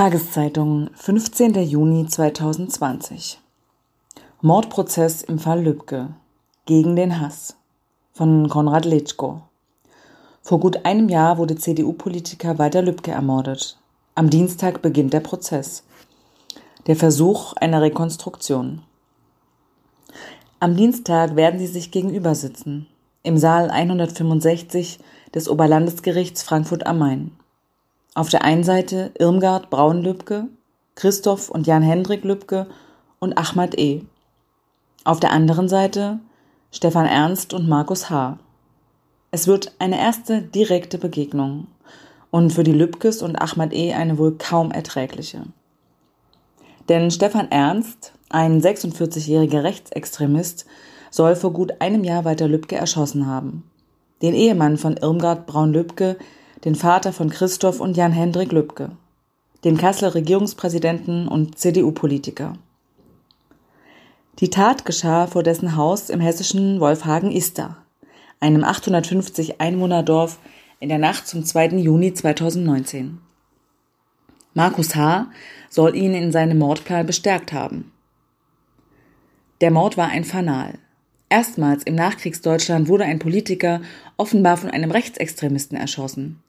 Tageszeitung, 15. Juni 2020. Mordprozess im Fall Lübcke. Gegen den Hass. Von Konrad Letschko. Vor gut einem Jahr wurde CDU-Politiker Walter Lübcke ermordet. Am Dienstag beginnt der Prozess. Der Versuch einer Rekonstruktion. Am Dienstag werden sie sich gegenüber sitzen. Im Saal 165 des Oberlandesgerichts Frankfurt am Main. Auf der einen Seite Irmgard Braun-Lübke, Christoph und Jan-Hendrik Lübke und Ahmad E. Auf der anderen Seite Stefan Ernst und Markus H. Es wird eine erste direkte Begegnung und für die Lübkes und Ahmad E. eine wohl kaum erträgliche. Denn Stefan Ernst, ein 46-jähriger Rechtsextremist, soll vor gut einem Jahr Walter Lübcke erschossen haben. Den Ehemann von Irmgard Braun-Lübke den Vater von Christoph und Jan-Hendrik Lübke, den Kasseler Regierungspräsidenten und CDU-Politiker. Die Tat geschah vor dessen Haus im hessischen Wolfhagen-Ister, einem 850 Einwohnerdorf in der Nacht zum 2. Juni 2019. Markus H. soll ihn in seinem Mordplan bestärkt haben. Der Mord war ein Fanal. Erstmals im Nachkriegsdeutschland wurde ein Politiker offenbar von einem Rechtsextremisten erschossen.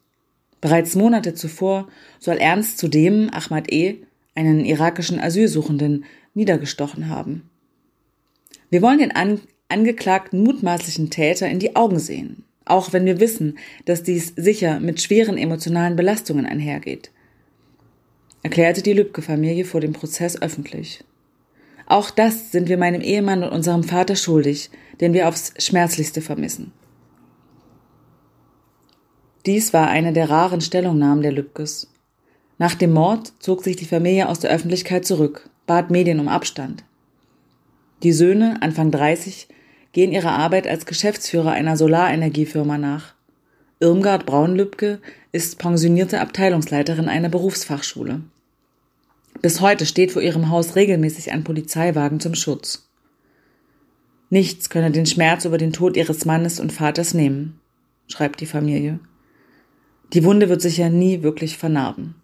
Bereits Monate zuvor soll Ernst zudem Ahmad E., einen irakischen Asylsuchenden, niedergestochen haben. Wir wollen den an angeklagten mutmaßlichen Täter in die Augen sehen, auch wenn wir wissen, dass dies sicher mit schweren emotionalen Belastungen einhergeht, erklärte die Lübcke-Familie vor dem Prozess öffentlich. Auch das sind wir meinem Ehemann und unserem Vater schuldig, den wir aufs Schmerzlichste vermissen. Dies war eine der raren Stellungnahmen der Lübkes. Nach dem Mord zog sich die Familie aus der Öffentlichkeit zurück, bat Medien um Abstand. Die Söhne, Anfang 30, gehen ihrer Arbeit als Geschäftsführer einer Solarenergiefirma nach. Irmgard Braun-Lübke ist pensionierte Abteilungsleiterin einer Berufsfachschule. Bis heute steht vor ihrem Haus regelmäßig ein Polizeiwagen zum Schutz. Nichts könne den Schmerz über den Tod ihres Mannes und Vaters nehmen, schreibt die Familie. Die Wunde wird sich ja nie wirklich vernarben.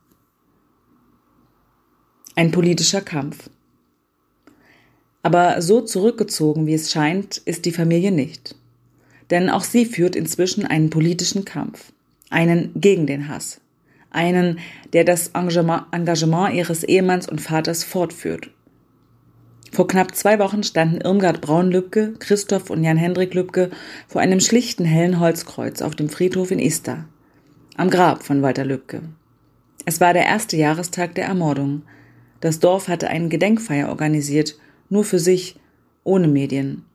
Ein politischer Kampf. Aber so zurückgezogen, wie es scheint, ist die Familie nicht. Denn auch sie führt inzwischen einen politischen Kampf. Einen gegen den Hass. Einen, der das Engagement ihres Ehemanns und Vaters fortführt. Vor knapp zwei Wochen standen Irmgard Braun-Lübke, Christoph und Jan-Hendrik Lübke vor einem schlichten hellen Holzkreuz auf dem Friedhof in Ista am Grab von Walter Lübcke. Es war der erste Jahrestag der Ermordung. Das Dorf hatte eine Gedenkfeier organisiert, nur für sich, ohne Medien.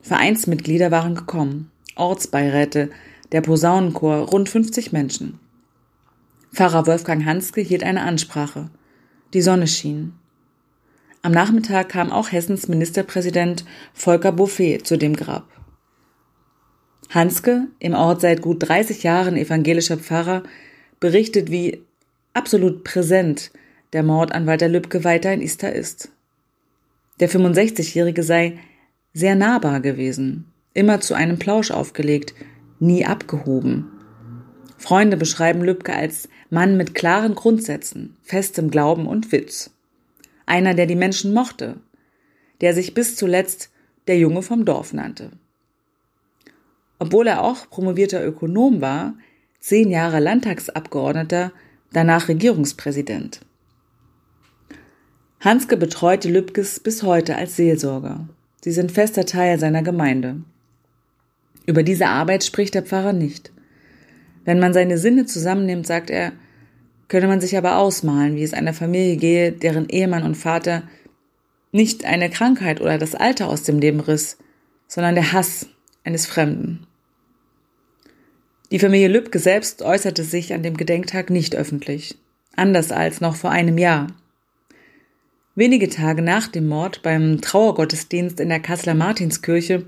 Vereinsmitglieder waren gekommen, Ortsbeiräte, der Posaunenchor, rund 50 Menschen. Pfarrer Wolfgang Hanske hielt eine Ansprache. Die Sonne schien. Am Nachmittag kam auch Hessens Ministerpräsident Volker Bouffier zu dem Grab. Hanske, im Ort seit gut 30 Jahren evangelischer Pfarrer, berichtet, wie absolut präsent der Mord an Walter Lübcke weiter in Ista ist. Der 65-Jährige sei sehr nahbar gewesen, immer zu einem Plausch aufgelegt, nie abgehoben. Freunde beschreiben Lübcke als Mann mit klaren Grundsätzen, festem Glauben und Witz. Einer, der die Menschen mochte, der sich bis zuletzt der Junge vom Dorf nannte obwohl er auch promovierter Ökonom war, zehn Jahre Landtagsabgeordneter, danach Regierungspräsident. Hanske betreut die Lübkes bis heute als Seelsorger. Sie sind fester Teil seiner Gemeinde. Über diese Arbeit spricht der Pfarrer nicht. Wenn man seine Sinne zusammennimmt, sagt er, könne man sich aber ausmalen, wie es einer Familie gehe, deren Ehemann und Vater nicht eine Krankheit oder das Alter aus dem Leben riss, sondern der Hass eines Fremden. Die Familie Lübcke selbst äußerte sich an dem Gedenktag nicht öffentlich, anders als noch vor einem Jahr. Wenige Tage nach dem Mord beim Trauergottesdienst in der Kasseler Martinskirche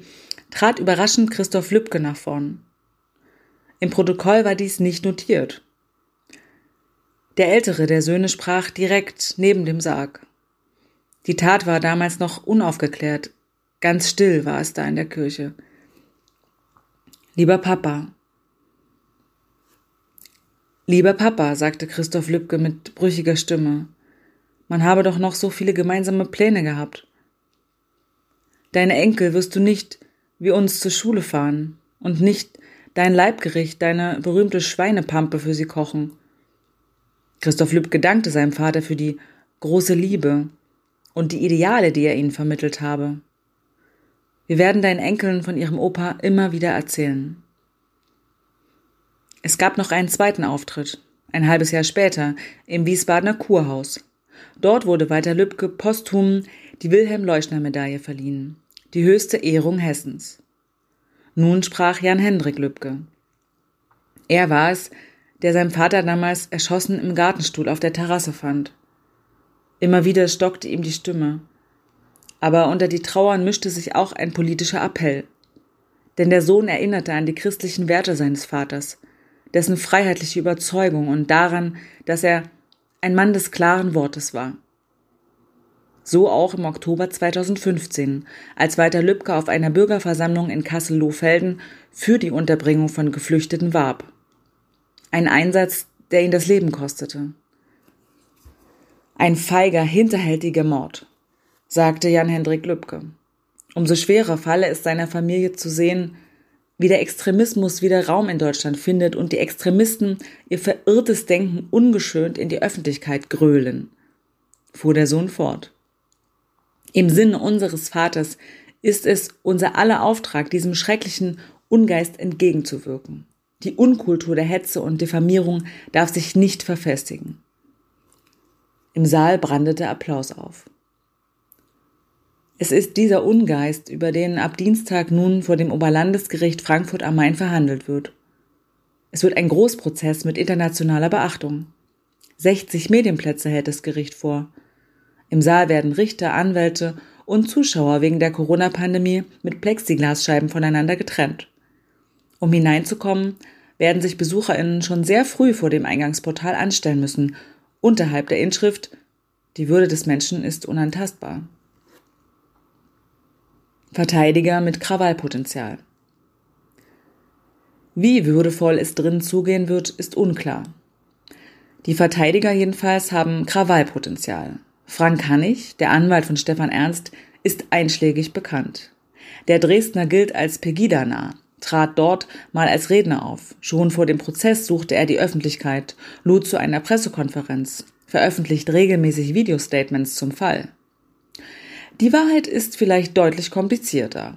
trat überraschend Christoph Lübcke nach vorn. Im Protokoll war dies nicht notiert. Der ältere der Söhne sprach direkt neben dem Sarg. Die Tat war damals noch unaufgeklärt. Ganz still war es da in der Kirche. Lieber Papa, Lieber Papa, sagte Christoph Lübcke mit brüchiger Stimme, man habe doch noch so viele gemeinsame Pläne gehabt. Deine Enkel wirst du nicht wie uns zur Schule fahren und nicht dein Leibgericht, deine berühmte Schweinepampe für sie kochen. Christoph Lübcke dankte seinem Vater für die große Liebe und die Ideale, die er ihnen vermittelt habe. Wir werden deinen Enkeln von ihrem Opa immer wieder erzählen. Es gab noch einen zweiten Auftritt, ein halbes Jahr später, im Wiesbadener Kurhaus. Dort wurde Walter Lübcke posthum die Wilhelm-Leuschner-Medaille verliehen, die höchste Ehrung Hessens. Nun sprach Jan Hendrik Lübcke. Er war es, der seinem Vater damals erschossen im Gartenstuhl auf der Terrasse fand. Immer wieder stockte ihm die Stimme. Aber unter die Trauern mischte sich auch ein politischer Appell. Denn der Sohn erinnerte an die christlichen Werte seines Vaters, dessen freiheitliche Überzeugung und daran, dass er ein Mann des klaren Wortes war. So auch im Oktober 2015, als Walter Lübcke auf einer Bürgerversammlung in Kassel-Lohfelden für die Unterbringung von Geflüchteten warb. Ein Einsatz, der ihn das Leben kostete. Ein feiger, hinterhältiger Mord, sagte Jan-Hendrik Lübcke. Umso schwerer falle es seiner Familie zu sehen, wie der Extremismus wieder Raum in Deutschland findet und die Extremisten ihr verirrtes Denken ungeschönt in die Öffentlichkeit grölen, fuhr der Sohn fort. Im Sinne unseres Vaters ist es unser aller Auftrag, diesem schrecklichen Ungeist entgegenzuwirken. Die Unkultur der Hetze und Diffamierung darf sich nicht verfestigen. Im Saal brandete Applaus auf. Es ist dieser Ungeist, über den ab Dienstag nun vor dem Oberlandesgericht Frankfurt am Main verhandelt wird. Es wird ein Großprozess mit internationaler Beachtung. 60 Medienplätze hält das Gericht vor. Im Saal werden Richter, Anwälte und Zuschauer wegen der Corona-Pandemie mit Plexiglasscheiben voneinander getrennt. Um hineinzukommen, werden sich BesucherInnen schon sehr früh vor dem Eingangsportal anstellen müssen, unterhalb der Inschrift Die Würde des Menschen ist unantastbar. Verteidiger mit Krawallpotenzial. Wie würdevoll es drin zugehen wird, ist unklar. Die Verteidiger jedenfalls haben Krawallpotenzial. Frank Hannig, der Anwalt von Stefan Ernst, ist einschlägig bekannt. Der Dresdner gilt als Pegida-nah, trat dort mal als Redner auf. Schon vor dem Prozess suchte er die Öffentlichkeit, lud zu einer Pressekonferenz, veröffentlicht regelmäßig Videostatements zum Fall. Die Wahrheit ist vielleicht deutlich komplizierter.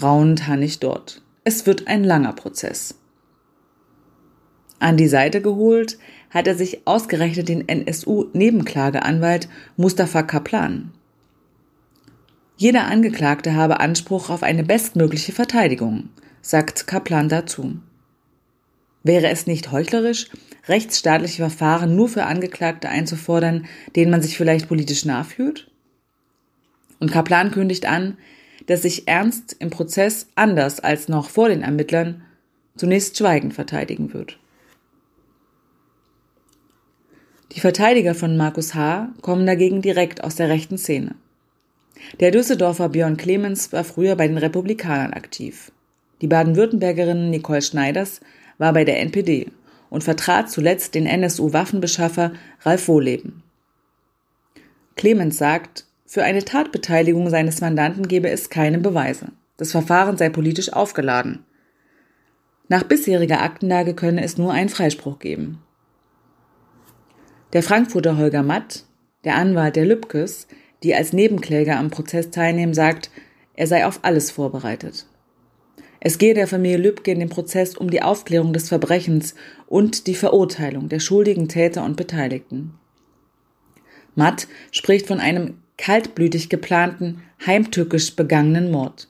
Raunt Hannig dort. Es wird ein langer Prozess. An die Seite geholt hat er sich ausgerechnet den NSU-Nebenklageanwalt Mustafa Kaplan. Jeder Angeklagte habe Anspruch auf eine bestmögliche Verteidigung, sagt Kaplan dazu. Wäre es nicht heuchlerisch, rechtsstaatliche Verfahren nur für Angeklagte einzufordern, denen man sich vielleicht politisch nachfühlt? Und Kaplan kündigt an, dass sich Ernst im Prozess anders als noch vor den Ermittlern zunächst schweigend verteidigen wird. Die Verteidiger von Markus H. kommen dagegen direkt aus der rechten Szene. Der Düsseldorfer Björn Clemens war früher bei den Republikanern aktiv. Die Baden-Württembergerin Nicole Schneiders war bei der NPD und vertrat zuletzt den NSU-Waffenbeschaffer Ralf Wohleben. Clemens sagt, für eine Tatbeteiligung seines Mandanten gebe es keine Beweise. Das Verfahren sei politisch aufgeladen. Nach bisheriger Aktenlage könne es nur einen Freispruch geben. Der Frankfurter Holger Matt, der Anwalt der Lübkes, die als Nebenkläger am Prozess teilnehmen, sagt, er sei auf alles vorbereitet. Es gehe der Familie Lübcke in dem Prozess um die Aufklärung des Verbrechens und die Verurteilung der schuldigen Täter und Beteiligten. Matt spricht von einem kaltblütig geplanten, heimtückisch begangenen Mord.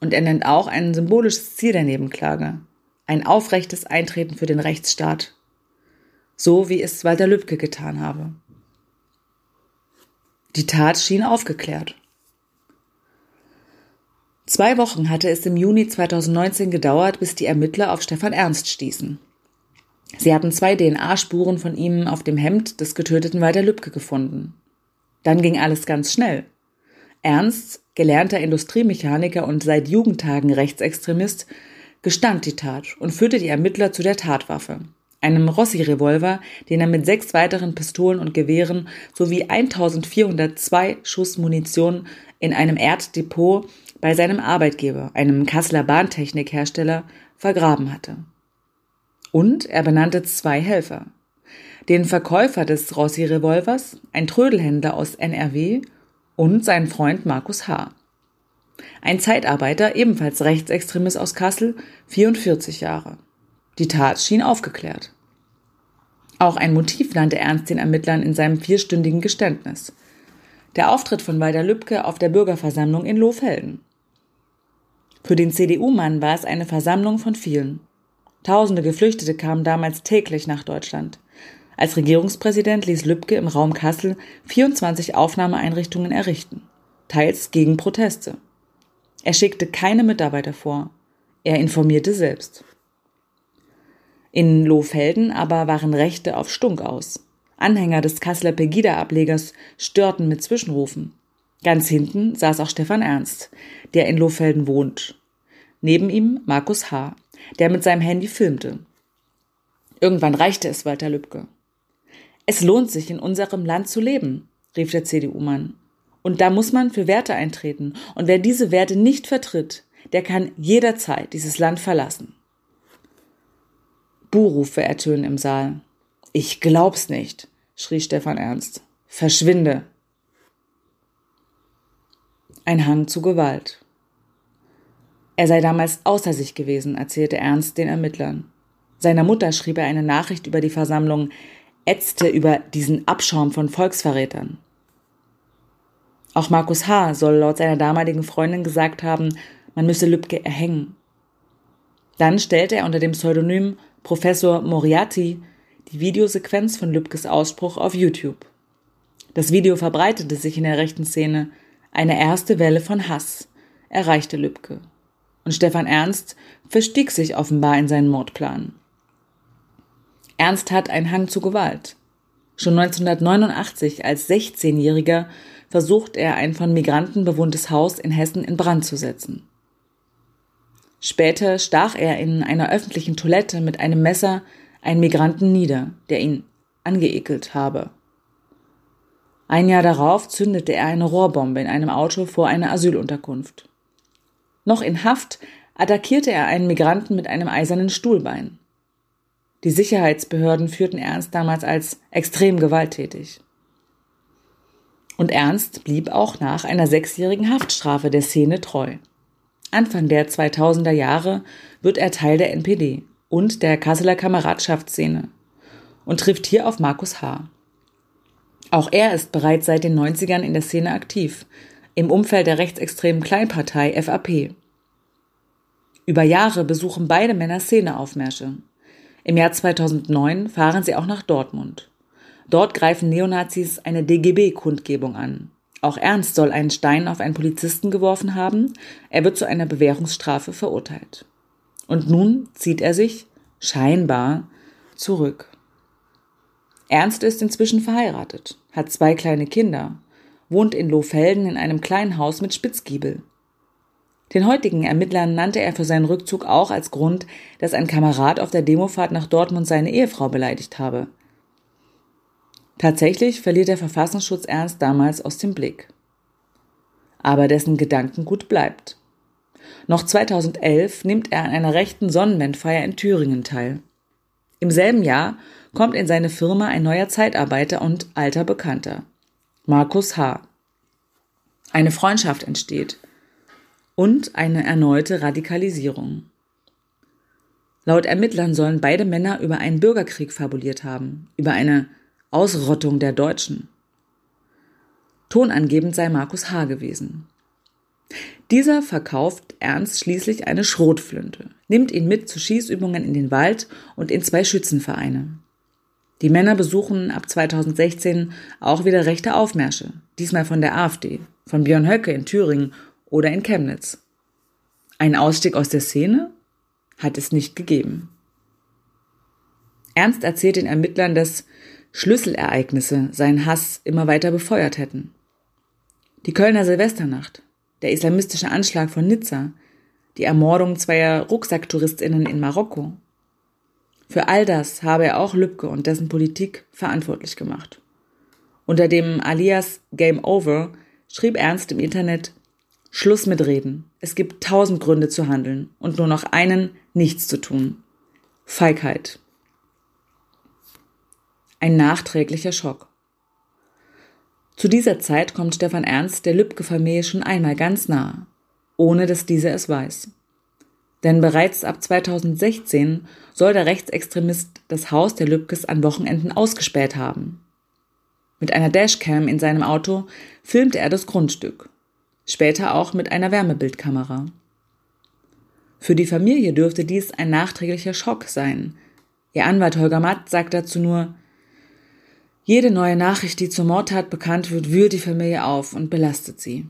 Und er nennt auch ein symbolisches Ziel der Nebenklage. Ein aufrechtes Eintreten für den Rechtsstaat. So wie es Walter Lübcke getan habe. Die Tat schien aufgeklärt. Zwei Wochen hatte es im Juni 2019 gedauert, bis die Ermittler auf Stefan Ernst stießen. Sie hatten zwei DNA-Spuren von ihm auf dem Hemd des getöteten Walter Lübcke gefunden. Dann ging alles ganz schnell. Ernst, gelernter Industriemechaniker und seit Jugendtagen Rechtsextremist, gestand die Tat und führte die Ermittler zu der Tatwaffe, einem Rossi-Revolver, den er mit sechs weiteren Pistolen und Gewehren sowie 1402 Schuss Munition in einem Erddepot bei seinem Arbeitgeber, einem Kasseler Bahntechnikhersteller, vergraben hatte. Und er benannte zwei Helfer. Den Verkäufer des Rossi-Revolvers, ein Trödelhändler aus NRW und seinen Freund Markus H. Ein Zeitarbeiter, ebenfalls Rechtsextremist aus Kassel, 44 Jahre. Die Tat schien aufgeklärt. Auch ein Motiv nannte Ernst den Ermittlern in seinem vierstündigen Geständnis. Der Auftritt von Walter Lübcke auf der Bürgerversammlung in Lohfelden. Für den CDU-Mann war es eine Versammlung von vielen. Tausende Geflüchtete kamen damals täglich nach Deutschland. Als Regierungspräsident ließ Lübcke im Raum Kassel 24 Aufnahmeeinrichtungen errichten, teils gegen Proteste. Er schickte keine Mitarbeiter vor. Er informierte selbst. In Lohfelden aber waren Rechte auf Stunk aus. Anhänger des Kasseler Pegida-Ablegers störten mit Zwischenrufen. Ganz hinten saß auch Stefan Ernst, der in Lohfelden wohnt. Neben ihm Markus H., der mit seinem Handy filmte. Irgendwann reichte es Walter Lübcke. Es lohnt sich, in unserem Land zu leben, rief der CDU-Mann. Und da muss man für Werte eintreten. Und wer diese Werte nicht vertritt, der kann jederzeit dieses Land verlassen. Buhrufe ertönen im Saal. Ich glaub's nicht, schrie Stefan Ernst. Verschwinde. Ein Hang zu Gewalt. Er sei damals außer sich gewesen, erzählte Ernst den Ermittlern. Seiner Mutter schrieb er eine Nachricht über die Versammlung, ätzte über diesen Abschaum von Volksverrätern. Auch Markus H. soll laut seiner damaligen Freundin gesagt haben, man müsse Lübcke erhängen. Dann stellte er unter dem Pseudonym Professor Moriarty die Videosequenz von Lübkes Ausspruch auf YouTube. Das Video verbreitete sich in der rechten Szene. Eine erste Welle von Hass erreichte Lübke. Und Stefan Ernst verstieg sich offenbar in seinen Mordplan. Ernst hat einen Hang zu Gewalt. Schon 1989 als 16-Jähriger versucht er, ein von Migranten bewohntes Haus in Hessen in Brand zu setzen. Später stach er in einer öffentlichen Toilette mit einem Messer einen Migranten nieder, der ihn angeekelt habe. Ein Jahr darauf zündete er eine Rohrbombe in einem Auto vor einer Asylunterkunft. Noch in Haft attackierte er einen Migranten mit einem eisernen Stuhlbein. Die Sicherheitsbehörden führten Ernst damals als extrem gewalttätig. Und Ernst blieb auch nach einer sechsjährigen Haftstrafe der Szene treu. Anfang der 2000er Jahre wird er Teil der NPD und der Kasseler Kameradschaftsszene und trifft hier auf Markus H. Auch er ist bereits seit den 90ern in der Szene aktiv, im Umfeld der rechtsextremen Kleinpartei FAP. Über Jahre besuchen beide Männer Szeneaufmärsche. Im Jahr 2009 fahren sie auch nach Dortmund. Dort greifen Neonazis eine DGB-Kundgebung an. Auch Ernst soll einen Stein auf einen Polizisten geworfen haben. Er wird zu einer Bewährungsstrafe verurteilt. Und nun zieht er sich, scheinbar, zurück. Ernst ist inzwischen verheiratet, hat zwei kleine Kinder, wohnt in Lohfelden in einem kleinen Haus mit Spitzgiebel. Den heutigen Ermittlern nannte er für seinen Rückzug auch als Grund, dass ein Kamerad auf der Demofahrt nach Dortmund seine Ehefrau beleidigt habe. Tatsächlich verliert der Verfassungsschutz Ernst damals aus dem Blick. Aber dessen Gedankengut bleibt. Noch 2011 nimmt er an einer rechten Sonnenwendfeier in Thüringen teil. Im selben Jahr kommt in seine Firma ein neuer Zeitarbeiter und alter Bekannter, Markus H. Eine Freundschaft entsteht und eine erneute Radikalisierung. Laut Ermittlern sollen beide Männer über einen Bürgerkrieg fabuliert haben, über eine Ausrottung der Deutschen. Tonangebend sei Markus H. gewesen. Dieser verkauft Ernst schließlich eine Schrotflinte, nimmt ihn mit zu Schießübungen in den Wald und in zwei Schützenvereine. Die Männer besuchen ab 2016 auch wieder rechte Aufmärsche, diesmal von der AfD, von Björn Höcke in Thüringen oder in Chemnitz. Ein Ausstieg aus der Szene hat es nicht gegeben. Ernst erzählt den Ermittlern, dass Schlüsselereignisse seinen Hass immer weiter befeuert hätten. Die Kölner Silvesternacht, der islamistische Anschlag von Nizza, die Ermordung zweier Rucksacktouristinnen in Marokko. Für all das habe er auch Lübcke und dessen Politik verantwortlich gemacht. Unter dem Alias Game Over schrieb Ernst im Internet Schluss mit Reden. Es gibt tausend Gründe zu handeln und nur noch einen, nichts zu tun. Feigheit. Ein nachträglicher Schock. Zu dieser Zeit kommt Stefan Ernst der Lübcke-Familie schon einmal ganz nahe, ohne dass diese es weiß. Denn bereits ab 2016 soll der Rechtsextremist das Haus der Lübkes an Wochenenden ausgespäht haben. Mit einer Dashcam in seinem Auto filmte er das Grundstück, später auch mit einer Wärmebildkamera. Für die Familie dürfte dies ein nachträglicher Schock sein. Ihr Anwalt Holger Matt sagt dazu nur, jede neue Nachricht, die zur Mordtat bekannt wird, wühlt die Familie auf und belastet sie.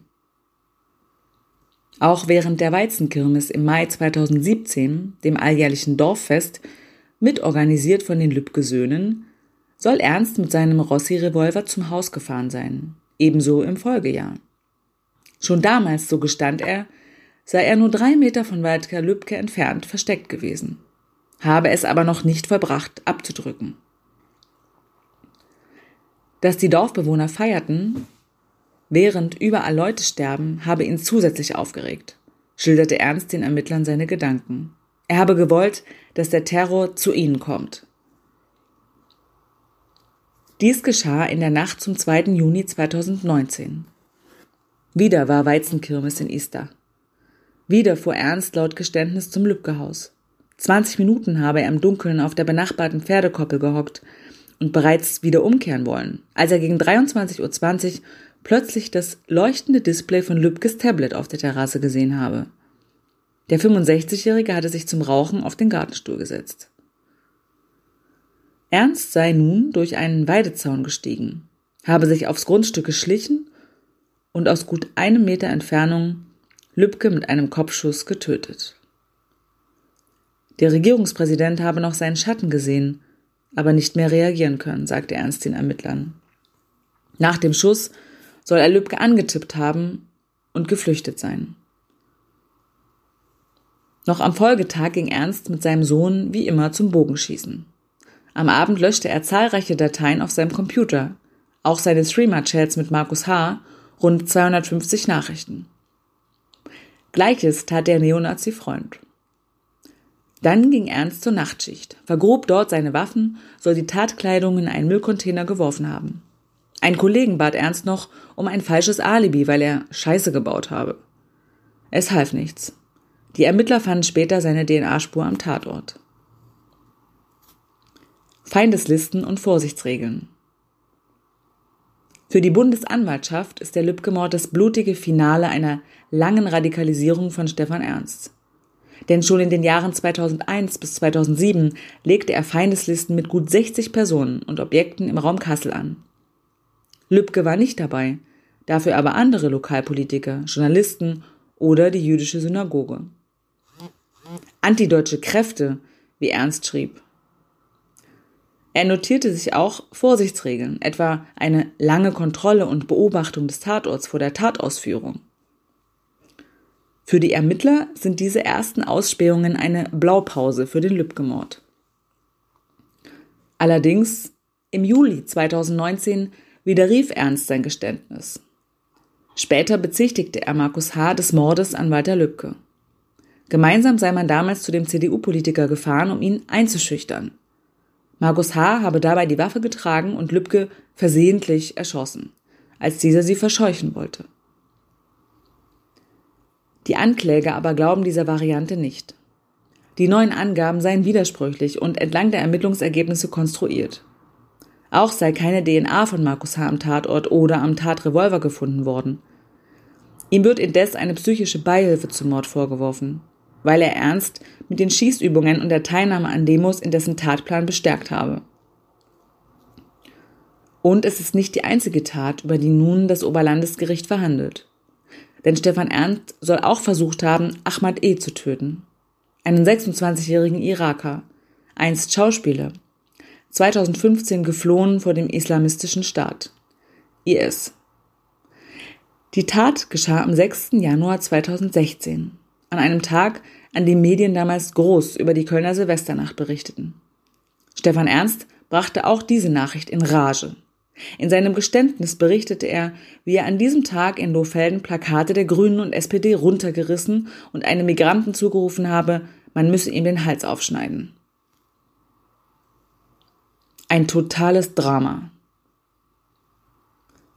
Auch während der Weizenkirmes im Mai 2017, dem alljährlichen Dorffest, mitorganisiert von den Lübke-Söhnen, soll Ernst mit seinem Rossi-Revolver zum Haus gefahren sein, ebenso im Folgejahr. Schon damals, so gestand er, sei er nur drei Meter von Walter Lübke entfernt versteckt gewesen, habe es aber noch nicht verbracht, abzudrücken. Dass die Dorfbewohner feierten, während überall Leute sterben, habe ihn zusätzlich aufgeregt, schilderte Ernst den Ermittlern seine Gedanken. Er habe gewollt, dass der Terror zu ihnen kommt. Dies geschah in der Nacht zum 2. Juni 2019. Wieder war Weizenkirmes in Ista. Wieder fuhr Ernst laut Geständnis zum Lübcke-Haus. 20 Minuten habe er im Dunkeln auf der benachbarten Pferdekoppel gehockt, und bereits wieder umkehren wollen, als er gegen 23.20 Uhr plötzlich das leuchtende Display von Lübkes Tablet auf der Terrasse gesehen habe. Der 65-Jährige hatte sich zum Rauchen auf den Gartenstuhl gesetzt. Ernst sei nun durch einen Weidezaun gestiegen, habe sich aufs Grundstück geschlichen und aus gut einem Meter Entfernung Lübke mit einem Kopfschuss getötet. Der Regierungspräsident habe noch seinen Schatten gesehen aber nicht mehr reagieren können, sagte Ernst den Ermittlern. Nach dem Schuss soll er Lübcke angetippt haben und geflüchtet sein. Noch am Folgetag ging Ernst mit seinem Sohn wie immer zum Bogenschießen. Am Abend löschte er zahlreiche Dateien auf seinem Computer, auch seine Streamer-Chats mit Markus H., rund 250 Nachrichten. Gleiches tat der Neonazi-Freund. Dann ging Ernst zur Nachtschicht, vergrub dort seine Waffen, soll die Tatkleidung in einen Müllcontainer geworfen haben. Ein Kollegen bat Ernst noch um ein falsches Alibi, weil er Scheiße gebaut habe. Es half nichts. Die Ermittler fanden später seine DNA-Spur am Tatort. Feindeslisten und Vorsichtsregeln. Für die Bundesanwaltschaft ist der Lübcke-Mord das blutige Finale einer langen Radikalisierung von Stefan Ernst. Denn schon in den Jahren 2001 bis 2007 legte er Feindeslisten mit gut 60 Personen und Objekten im Raum Kassel an. Lübcke war nicht dabei, dafür aber andere Lokalpolitiker, Journalisten oder die jüdische Synagoge. Antideutsche Kräfte, wie Ernst schrieb. Er notierte sich auch Vorsichtsregeln, etwa eine lange Kontrolle und Beobachtung des Tatorts vor der Tatausführung. Für die Ermittler sind diese ersten Ausspähungen eine Blaupause für den Lübcke-Mord. Allerdings, im Juli 2019 widerrief Ernst sein Geständnis. Später bezichtigte er Markus H. des Mordes an Walter Lübcke. Gemeinsam sei man damals zu dem CDU-Politiker gefahren, um ihn einzuschüchtern. Markus H. habe dabei die Waffe getragen und Lübcke versehentlich erschossen, als dieser sie verscheuchen wollte. Die Ankläger aber glauben dieser Variante nicht. Die neuen Angaben seien widersprüchlich und entlang der Ermittlungsergebnisse konstruiert. Auch sei keine DNA von Markus H. am Tatort oder am Tatrevolver gefunden worden. Ihm wird indes eine psychische Beihilfe zum Mord vorgeworfen, weil er Ernst mit den Schießübungen und der Teilnahme an Demos in dessen Tatplan bestärkt habe. Und es ist nicht die einzige Tat, über die nun das Oberlandesgericht verhandelt. Denn Stefan Ernst soll auch versucht haben, Ahmad E. zu töten. Einen 26-jährigen Iraker, einst Schauspieler, 2015 geflohen vor dem islamistischen Staat. IS. Die Tat geschah am 6. Januar 2016, an einem Tag, an dem Medien damals groß über die Kölner Silvesternacht berichteten. Stefan Ernst brachte auch diese Nachricht in Rage. In seinem Geständnis berichtete er, wie er an diesem Tag in Lohfelden Plakate der Grünen und SPD runtergerissen und einem Migranten zugerufen habe, man müsse ihm den Hals aufschneiden. Ein totales Drama.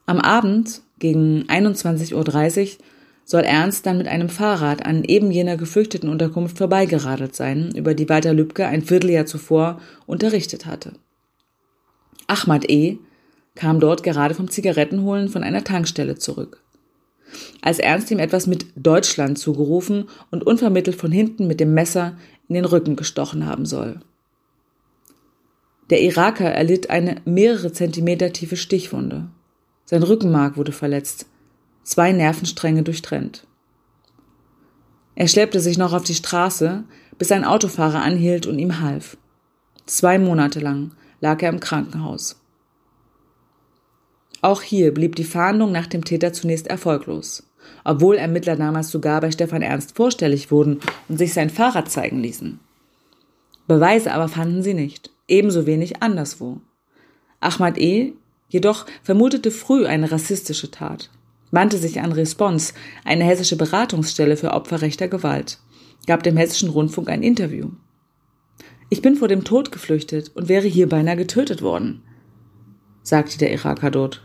Am Abend gegen 21.30 Uhr soll Ernst dann mit einem Fahrrad an eben jener gefürchteten Unterkunft vorbeigeradelt sein, über die Walter Lübcke ein Vierteljahr zuvor unterrichtet hatte. Ahmad E. kam dort gerade vom Zigarettenholen von einer Tankstelle zurück. Als Ernst ihm etwas mit Deutschland zugerufen und unvermittelt von hinten mit dem Messer in den Rücken gestochen haben soll. Der Iraker erlitt eine mehrere Zentimeter tiefe Stichwunde. Sein Rückenmark wurde verletzt, zwei Nervenstränge durchtrennt. Er schleppte sich noch auf die Straße, bis ein Autofahrer anhielt und ihm half. Zwei Monate lang lag er im Krankenhaus. Auch hier blieb die Fahndung nach dem Täter zunächst erfolglos, obwohl Ermittler damals sogar bei Stefan Ernst vorstellig wurden und sich sein Fahrrad zeigen ließen. Beweise aber fanden sie nicht, ebenso wenig anderswo. Ahmad E. jedoch vermutete früh eine rassistische Tat wandte sich an Response, eine hessische Beratungsstelle für Opfer rechter Gewalt, gab dem hessischen Rundfunk ein Interview. Ich bin vor dem Tod geflüchtet und wäre hier beinahe getötet worden, sagte der Iraker dort.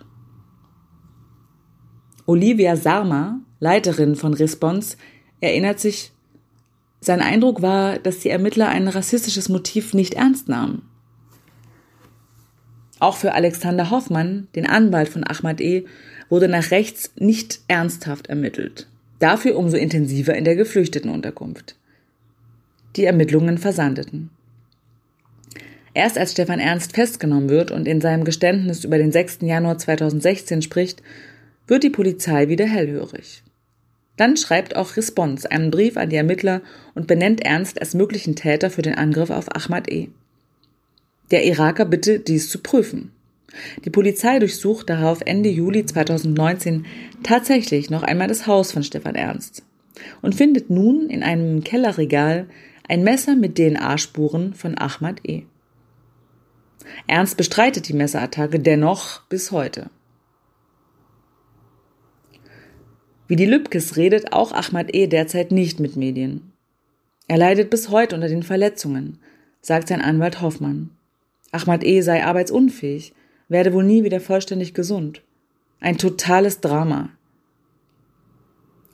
Olivia Sarma, Leiterin von Response, erinnert sich, sein Eindruck war, dass die Ermittler ein rassistisches Motiv nicht ernst nahmen. Auch für Alexander Hoffmann, den Anwalt von Ahmad E., wurde nach rechts nicht ernsthaft ermittelt. Dafür umso intensiver in der Geflüchtetenunterkunft. Die Ermittlungen versandeten. Erst als Stefan Ernst festgenommen wird und in seinem Geständnis über den 6. Januar 2016 spricht, wird die Polizei wieder hellhörig. Dann schreibt auch Response einen Brief an die Ermittler und benennt Ernst als möglichen Täter für den Angriff auf Ahmad E. Der Iraker bitte, dies zu prüfen. Die Polizei durchsucht darauf Ende Juli 2019 tatsächlich noch einmal das Haus von Stefan Ernst und findet nun in einem Kellerregal ein Messer mit DNA-Spuren von Ahmad E. Ernst bestreitet die Messerattacke dennoch bis heute. Wie die Lübkes redet auch Ahmad E. derzeit nicht mit Medien. Er leidet bis heute unter den Verletzungen, sagt sein Anwalt Hoffmann. Ahmad E. sei arbeitsunfähig werde wohl nie wieder vollständig gesund. Ein totales Drama.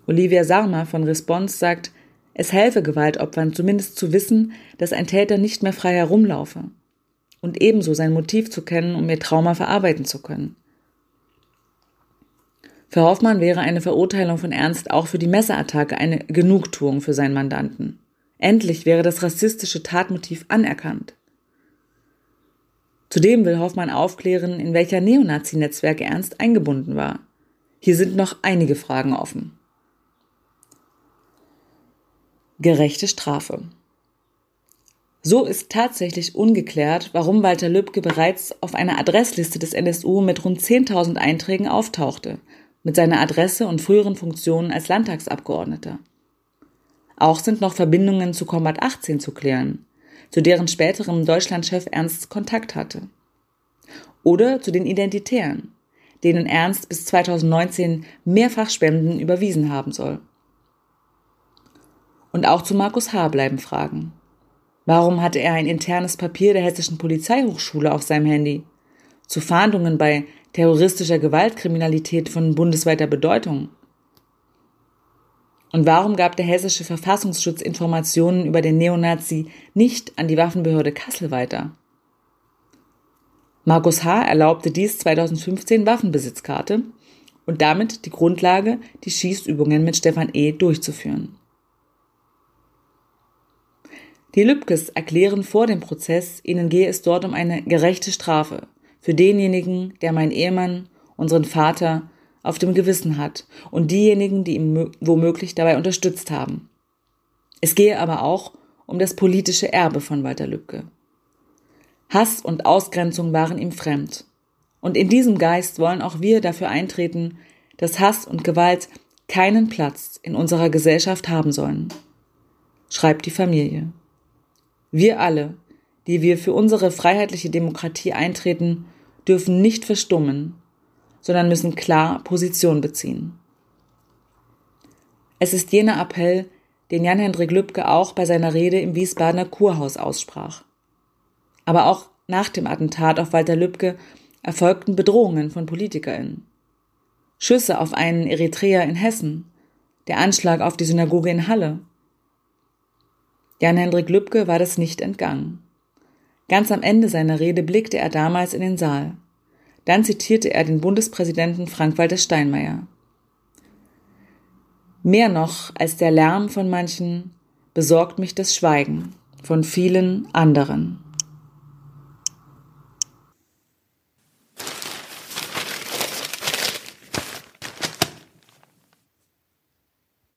Olivia Sarma von Response sagt, es helfe Gewaltopfern zumindest zu wissen, dass ein Täter nicht mehr frei herumlaufe und ebenso sein Motiv zu kennen, um ihr Trauma verarbeiten zu können. Für Hoffmann wäre eine Verurteilung von Ernst auch für die Messerattacke eine Genugtuung für seinen Mandanten. Endlich wäre das rassistische Tatmotiv anerkannt. Zudem will Hoffmann aufklären, in welcher Neonazi-Netzwerke Ernst eingebunden war. Hier sind noch einige Fragen offen. Gerechte Strafe. So ist tatsächlich ungeklärt, warum Walter Lübcke bereits auf einer Adressliste des NSU mit rund 10.000 Einträgen auftauchte, mit seiner Adresse und früheren Funktionen als Landtagsabgeordneter. Auch sind noch Verbindungen zu Combat 18 zu klären zu deren späterem Deutschlandchef Ernst Kontakt hatte. Oder zu den Identitären, denen Ernst bis 2019 mehrfach Spenden überwiesen haben soll. Und auch zu Markus H. bleiben Fragen. Warum hatte er ein internes Papier der Hessischen Polizeihochschule auf seinem Handy? Zu Fahndungen bei terroristischer Gewaltkriminalität von bundesweiter Bedeutung? Und warum gab der hessische Verfassungsschutz Informationen über den Neonazi nicht an die Waffenbehörde Kassel weiter? Markus H. erlaubte dies 2015 Waffenbesitzkarte und damit die Grundlage, die Schießübungen mit Stefan E. durchzuführen. Die Lübkes erklären vor dem Prozess, ihnen gehe es dort um eine gerechte Strafe für denjenigen, der meinen Ehemann, unseren Vater auf dem Gewissen hat und diejenigen, die ihm womöglich dabei unterstützt haben. Es gehe aber auch um das politische Erbe von Walter Lübcke. Hass und Ausgrenzung waren ihm fremd. Und in diesem Geist wollen auch wir dafür eintreten, dass Hass und Gewalt keinen Platz in unserer Gesellschaft haben sollen, schreibt die Familie. Wir alle, die wir für unsere freiheitliche Demokratie eintreten, dürfen nicht verstummen, sondern müssen klar Position beziehen. Es ist jener Appell, den Jan-Hendrik Lübcke auch bei seiner Rede im Wiesbadener Kurhaus aussprach. Aber auch nach dem Attentat auf Walter Lübcke erfolgten Bedrohungen von PolitikerInnen. Schüsse auf einen Eritreer in Hessen, der Anschlag auf die Synagoge in Halle. Jan-Hendrik Lübcke war das nicht entgangen. Ganz am Ende seiner Rede blickte er damals in den Saal. Dann zitierte er den Bundespräsidenten Frank-Walter Steinmeier. Mehr noch als der Lärm von manchen besorgt mich das Schweigen von vielen anderen.